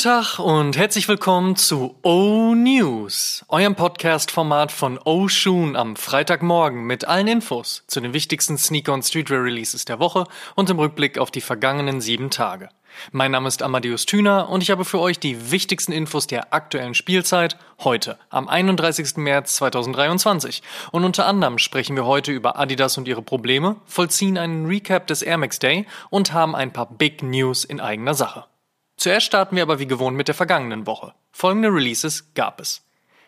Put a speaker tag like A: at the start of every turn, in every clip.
A: Tag und herzlich willkommen zu O News, eurem Podcast-Format von O Shoon am Freitagmorgen mit allen Infos zu den wichtigsten Sneaker- und Streetwear-Releases der Woche und im Rückblick auf die vergangenen sieben Tage. Mein Name ist Amadeus Thüner und ich habe für euch die wichtigsten Infos der aktuellen Spielzeit heute, am 31. März 2023. Und unter anderem sprechen wir heute über Adidas und ihre Probleme, vollziehen einen Recap des Air Max Day und haben ein paar Big News in eigener Sache. Zuerst starten wir aber wie gewohnt mit der vergangenen Woche. Folgende Releases gab es.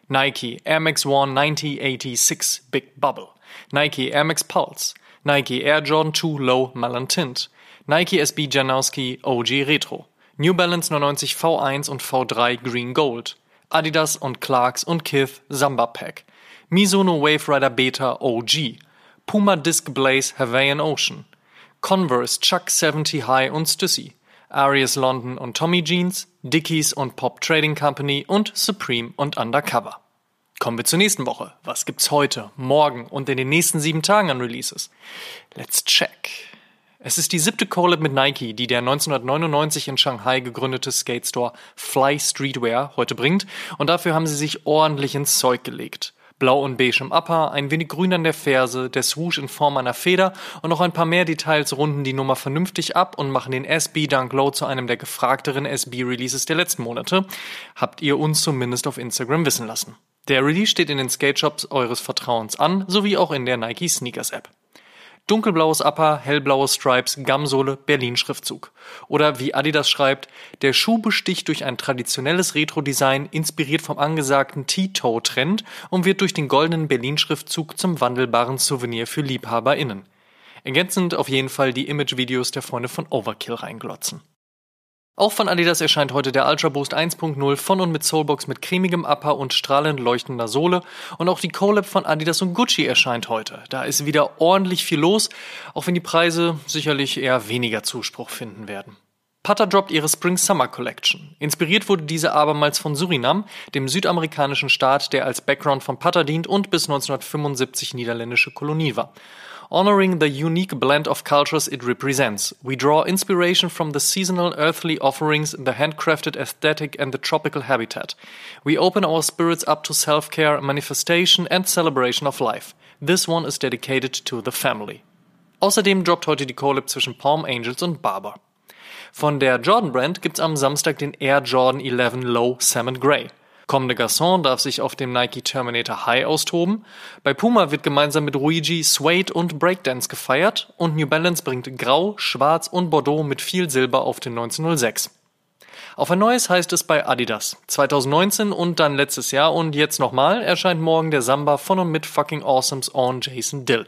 A: Nike Air Max One 9086 Big Bubble, Nike Air Max Pulse, Nike Air Jordan 2 Low Melon Tint, Nike SB Janowski OG Retro, New Balance 99 V1 und V3 Green Gold, Adidas und Clarks und Kith Samba Pack, Mizuno Wave Rider Beta OG, Puma Disc Blaze Hawaiian Ocean, Converse Chuck 70 High und Stussy, Arias London und Tommy Jeans, Dickies und Pop Trading Company und Supreme und Undercover. Kommen wir zur nächsten Woche. Was gibt's heute, morgen und in den nächsten sieben Tagen an Releases? Let's check. Es ist die siebte Collab mit Nike, die der 1999 in Shanghai gegründete Skate Store Fly Streetwear heute bringt und dafür haben sie sich ordentlich ins Zeug gelegt. Blau und beige im Upper, ein wenig grün an der Ferse, der Swoosh in Form einer Feder und noch ein paar mehr Details runden die Nummer vernünftig ab und machen den SB Dunk Low zu einem der gefragteren SB-Releases der letzten Monate. Habt ihr uns zumindest auf Instagram wissen lassen. Der Release steht in den Skate Shops eures Vertrauens an, sowie auch in der Nike Sneakers App. Dunkelblaues Upper, hellblaue Stripes, Gamsohle, Berlin-Schriftzug. Oder wie Adidas schreibt, der Schuh besticht durch ein traditionelles Retro-Design, inspiriert vom angesagten T-Toe-Trend und wird durch den goldenen Berlin-Schriftzug zum wandelbaren Souvenir für LiebhaberInnen. Ergänzend auf jeden Fall die Image-Videos der Freunde von Overkill reinglotzen. Auch von Adidas erscheint heute der Ultra Boost 1.0 von und mit Soulbox mit cremigem Upper und strahlend leuchtender Sohle. Und auch die Collab von Adidas und Gucci erscheint heute. Da ist wieder ordentlich viel los, auch wenn die Preise sicherlich eher weniger Zuspruch finden werden. Pata droppt ihre Spring Summer Collection. Inspiriert wurde diese abermals von Surinam, dem südamerikanischen Staat, der als Background von Pata dient und bis 1975 niederländische Kolonie war. Honoring the unique blend of cultures it represents. We draw inspiration from the seasonal earthly offerings, the handcrafted aesthetic, and the tropical habitat. We open our spirits up to self care, manifestation, and celebration of life. This one is dedicated to the family. Außerdem droppt heute die Collab zwischen Palm Angels und Barber. Von der Jordan Brand gibt's am Samstag den Air Jordan 11 Low Salmon Grey. Comme de Garçon darf sich auf dem Nike Terminator High austoben. Bei Puma wird gemeinsam mit Luigi Suede und Breakdance gefeiert und New Balance bringt Grau, Schwarz und Bordeaux mit viel Silber auf den 1906. Auf ein neues heißt es bei Adidas. 2019 und dann letztes Jahr und jetzt nochmal erscheint morgen der Samba von und mit fucking Awesomes on Jason Dill.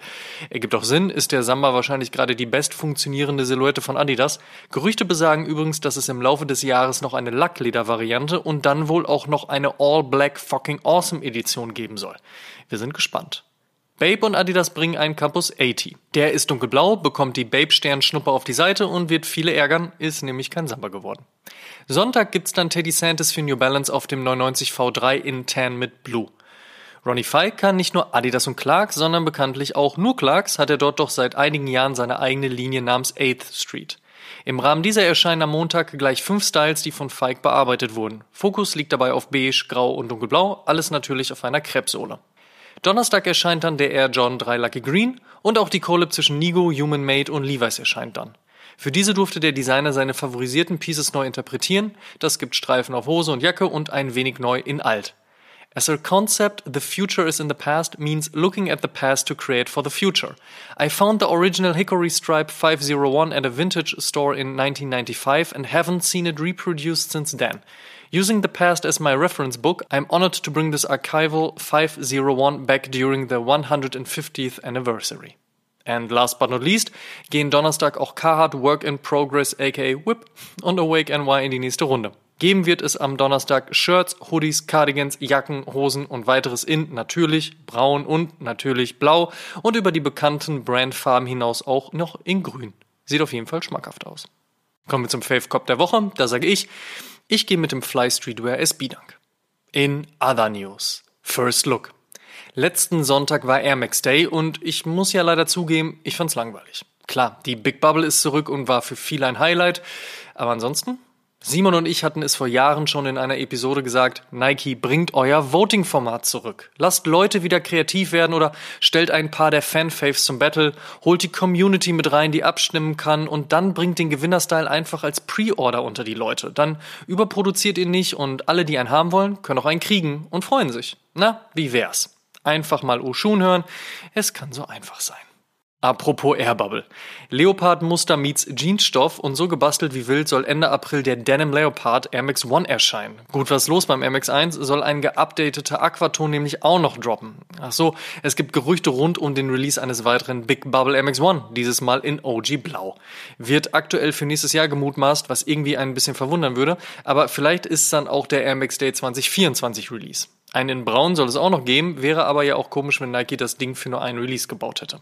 A: Ergibt auch Sinn, ist der Samba wahrscheinlich gerade die best funktionierende Silhouette von Adidas. Gerüchte besagen übrigens, dass es im Laufe des Jahres noch eine Lackleder-Variante und dann wohl auch noch eine All-Black fucking Awesome Edition geben soll. Wir sind gespannt. Babe und Adidas bringen einen Campus 80. Der ist dunkelblau, bekommt die Babe-Sternschnuppe auf die Seite und wird viele ärgern, ist nämlich kein Samba geworden. Sonntag gibt's dann Teddy Santis für New Balance auf dem 990 V3 in Tan mit Blue. Ronnie Fike kann nicht nur Adidas und Clarks, sondern bekanntlich auch nur Clarks, hat er dort doch seit einigen Jahren seine eigene Linie namens 8th Street. Im Rahmen dieser erscheinen am Montag gleich fünf Styles, die von Fike bearbeitet wurden. Fokus liegt dabei auf beige, grau und dunkelblau, alles natürlich auf einer Krebssohle. Donnerstag erscheint dann der Air Jordan 3 Lucky Green und auch die Collab zwischen Nigo, Human Made und Levi's erscheint dann. Für diese durfte der Designer seine favorisierten Pieces neu interpretieren. Das gibt Streifen auf Hose und Jacke und ein wenig neu in alt. As a concept, the future is in the past means looking at the past to create for the future. I found the original Hickory Stripe 501 at a vintage store in 1995 and haven't seen it reproduced since then. Using the past as my reference book, I'm honored to bring this archival 501 back during the 150th anniversary. And last but not least gehen Donnerstag auch Carhartt Work in Progress aka Whip und Awake NY in die nächste Runde. Geben wird es am Donnerstag Shirts, Hoodies, Cardigans, Jacken, Hosen und weiteres in natürlich braun und natürlich blau und über die bekannten Brandfarben hinaus auch noch in grün. Sieht auf jeden Fall schmackhaft aus. Kommen wir zum Fave Cop der Woche. Da sage ich, ich gehe mit dem Fly Streetwear SB Dunk. In Other News. First Look. Letzten Sonntag war Air Max Day und ich muss ja leider zugeben, ich fand's langweilig. Klar, die Big Bubble ist zurück und war für viele ein Highlight, aber ansonsten Simon und ich hatten es vor Jahren schon in einer Episode gesagt, Nike bringt euer Voting-Format zurück. Lasst Leute wieder kreativ werden oder stellt ein paar der Fan-Faves zum Battle, holt die Community mit rein, die abstimmen kann und dann bringt den Gewinnerstyle einfach als Pre-Order unter die Leute. Dann überproduziert ihn nicht und alle, die einen haben wollen, können auch einen kriegen und freuen sich. Na, wie wär's? Einfach mal Oshun hören. Es kann so einfach sein. Apropos Airbubble. Leopard-Muster meets Jeansstoff und so gebastelt wie wild soll Ende April der Denim Leopard Air Max One erscheinen. Gut, was los beim Air Max 1 soll ein geupdateter Aquaton nämlich auch noch droppen. Ach so, es gibt Gerüchte rund um den Release eines weiteren Big Bubble Air Max One, dieses Mal in OG Blau. Wird aktuell für nächstes Jahr gemutmaßt, was irgendwie ein bisschen verwundern würde, aber vielleicht ist dann auch der Air Max Day 2024 Release. Einen in Braun soll es auch noch geben, wäre aber ja auch komisch, wenn Nike das Ding für nur einen Release gebaut hätte.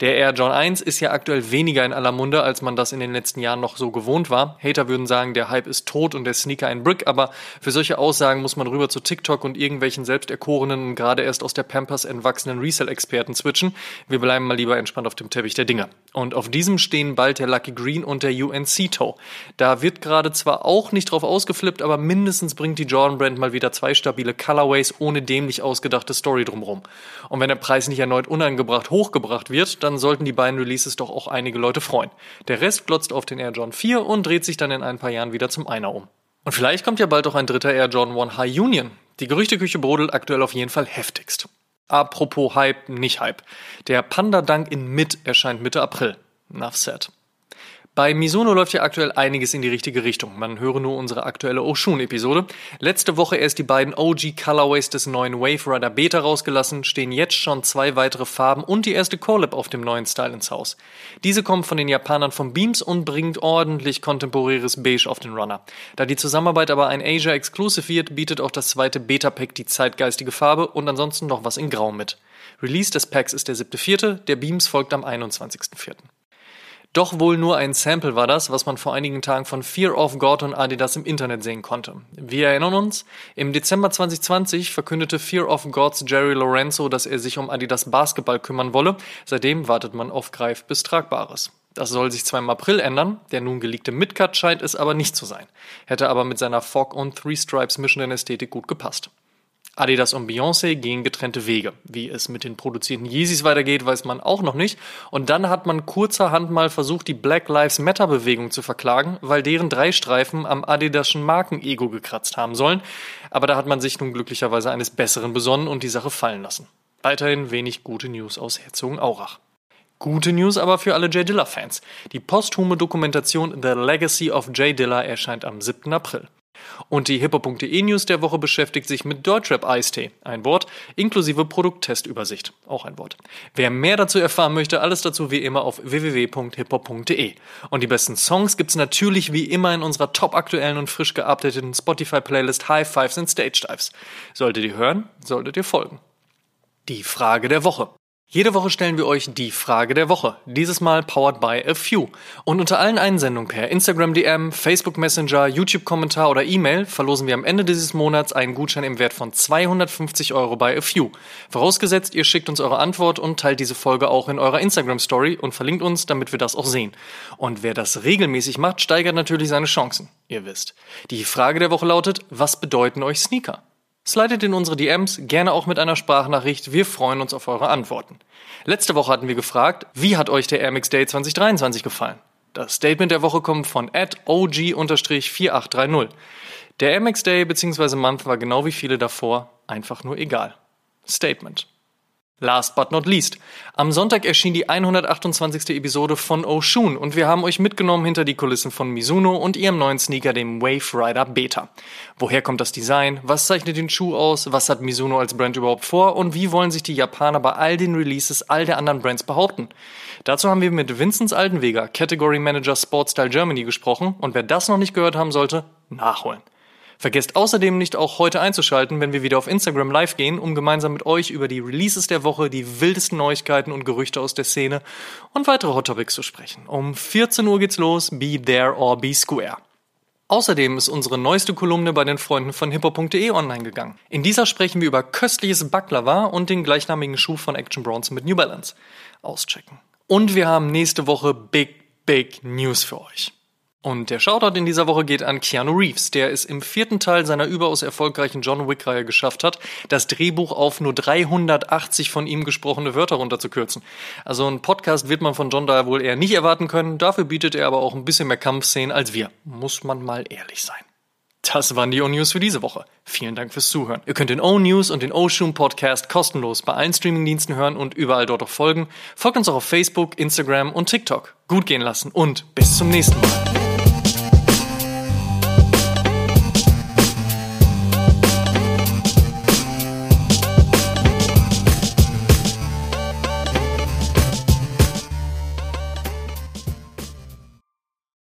A: Der Air John 1 ist ja aktuell weniger in aller Munde, als man das in den letzten Jahren noch so gewohnt war. Hater würden sagen, der Hype ist tot und der Sneaker ein Brick, aber für solche Aussagen muss man rüber zu TikTok und irgendwelchen selbst erkorenen und gerade erst aus der Pampers entwachsenen Resell-Experten switchen. Wir bleiben mal lieber entspannt auf dem Teppich der Dinge. Und auf diesem stehen bald der Lucky Green und der UNC Toe. Da wird gerade zwar auch nicht drauf ausgeflippt, aber mindestens bringt die Jordan Brand mal wieder zwei stabile Colorways ohne dämlich ausgedachte Story drumrum. Und wenn der Preis nicht erneut unangebracht hochgebracht wird, dann dann sollten die beiden Releases doch auch einige Leute freuen. Der Rest glotzt auf den Air John 4 und dreht sich dann in ein paar Jahren wieder zum Einer um. Und vielleicht kommt ja bald auch ein dritter Air Jordan 1 High Union. Die Gerüchteküche brodelt aktuell auf jeden Fall heftigst. Apropos Hype, nicht Hype. Der Panda Dunk in Mid erscheint Mitte April. Enough said. Bei Misono läuft ja aktuell einiges in die richtige Richtung. Man höre nur unsere aktuelle Oshun-Episode. Letzte Woche erst die beiden OG Colorways des neuen Wave Rider Beta rausgelassen, stehen jetzt schon zwei weitere Farben und die erste Collab auf dem neuen Style ins Haus. Diese kommt von den Japanern von Beams und bringt ordentlich kontemporäres Beige auf den Runner. Da die Zusammenarbeit aber ein Asia Exclusive wird, bietet auch das zweite Beta-Pack die zeitgeistige Farbe und ansonsten noch was in Grau mit. Release des Packs ist der 7.4., der Beams folgt am 21.4. Doch wohl nur ein Sample war das, was man vor einigen Tagen von Fear of God und Adidas im Internet sehen konnte. Wir erinnern uns, im Dezember 2020 verkündete Fear of Gods Jerry Lorenzo, dass er sich um Adidas Basketball kümmern wolle. Seitdem wartet man auf Greif bis Tragbares. Das soll sich zwar im April ändern, der nun geleakte Midcut scheint es aber nicht zu sein. Hätte aber mit seiner Fog und Three Stripes mischenden Ästhetik gut gepasst. Adidas und Beyoncé gehen getrennte Wege. Wie es mit den produzierten Yeezys weitergeht, weiß man auch noch nicht. Und dann hat man kurzerhand mal versucht, die Black Lives Matter Bewegung zu verklagen, weil deren drei Streifen am Adidaschen Markenego gekratzt haben sollen. Aber da hat man sich nun glücklicherweise eines Besseren besonnen und die Sache fallen lassen. Weiterhin wenig gute News aus Herzogenaurach. Gute News aber für alle Jay Dilla-Fans. Die posthume Dokumentation The Legacy of Jay Dilla erscheint am 7. April. Und die hippo.de News der Woche beschäftigt sich mit Deutschrap Eistee, ein Wort, inklusive Produkttestübersicht, auch ein Wort. Wer mehr dazu erfahren möchte, alles dazu wie immer auf www.hippo.de. Und die besten Songs gibt's natürlich wie immer in unserer top aktuellen und frisch geupdateten Spotify-Playlist High Fives and Stage Dives. Solltet ihr hören, solltet ihr folgen. Die Frage der Woche. Jede Woche stellen wir euch die Frage der Woche. Dieses Mal powered by a few. Und unter allen Einsendungen per Instagram DM, Facebook Messenger, YouTube Kommentar oder E-Mail verlosen wir am Ende dieses Monats einen Gutschein im Wert von 250 Euro bei a few. Vorausgesetzt, ihr schickt uns eure Antwort und teilt diese Folge auch in eurer Instagram Story und verlinkt uns, damit wir das auch sehen. Und wer das regelmäßig macht, steigert natürlich seine Chancen. Ihr wisst. Die Frage der Woche lautet, was bedeuten euch Sneaker? Slidet in unsere DMs, gerne auch mit einer Sprachnachricht. Wir freuen uns auf eure Antworten. Letzte Woche hatten wir gefragt, wie hat euch der Air Max Day 2023 gefallen? Das Statement der Woche kommt von OG-4830. Der Air Max Day bzw. Month war genau wie viele davor einfach nur egal. Statement. Last but not least. Am Sonntag erschien die 128. Episode von Oshun und wir haben euch mitgenommen hinter die Kulissen von Mizuno und ihrem neuen Sneaker, dem Wave Rider Beta. Woher kommt das Design? Was zeichnet den Schuh aus? Was hat Mizuno als Brand überhaupt vor? Und wie wollen sich die Japaner bei all den Releases all der anderen Brands behaupten? Dazu haben wir mit Vinzenz Altenweger, Category Manager Sportstyle Germany gesprochen und wer das noch nicht gehört haben sollte, nachholen. Vergesst außerdem nicht auch heute einzuschalten, wenn wir wieder auf Instagram live gehen, um gemeinsam mit euch über die Releases der Woche, die wildesten Neuigkeiten und Gerüchte aus der Szene und weitere Hot Topics zu sprechen. Um 14 Uhr geht's los, be there or be square. Außerdem ist unsere neueste Kolumne bei den Freunden von hippo.de online gegangen. In dieser sprechen wir über köstliches Baklava und den gleichnamigen Schuh von Action Bronze mit New Balance. Auschecken. Und wir haben nächste Woche Big, Big News für euch. Und der Shoutout in dieser Woche geht an Keanu Reeves, der es im vierten Teil seiner überaus erfolgreichen John Wick-Reihe geschafft hat, das Drehbuch auf nur 380 von ihm gesprochene Wörter runterzukürzen. Also ein Podcast wird man von John da wohl eher nicht erwarten können, dafür bietet er aber auch ein bisschen mehr Kampfszenen als wir. Muss man mal ehrlich sein. Das waren die O-News für diese Woche. Vielen Dank fürs Zuhören. Ihr könnt den O-News und den O-Shoom Podcast kostenlos bei allen Streamingdiensten hören und überall dort auch folgen. Folgt uns auch auf Facebook, Instagram und TikTok. Gut gehen lassen und bis zum nächsten Mal.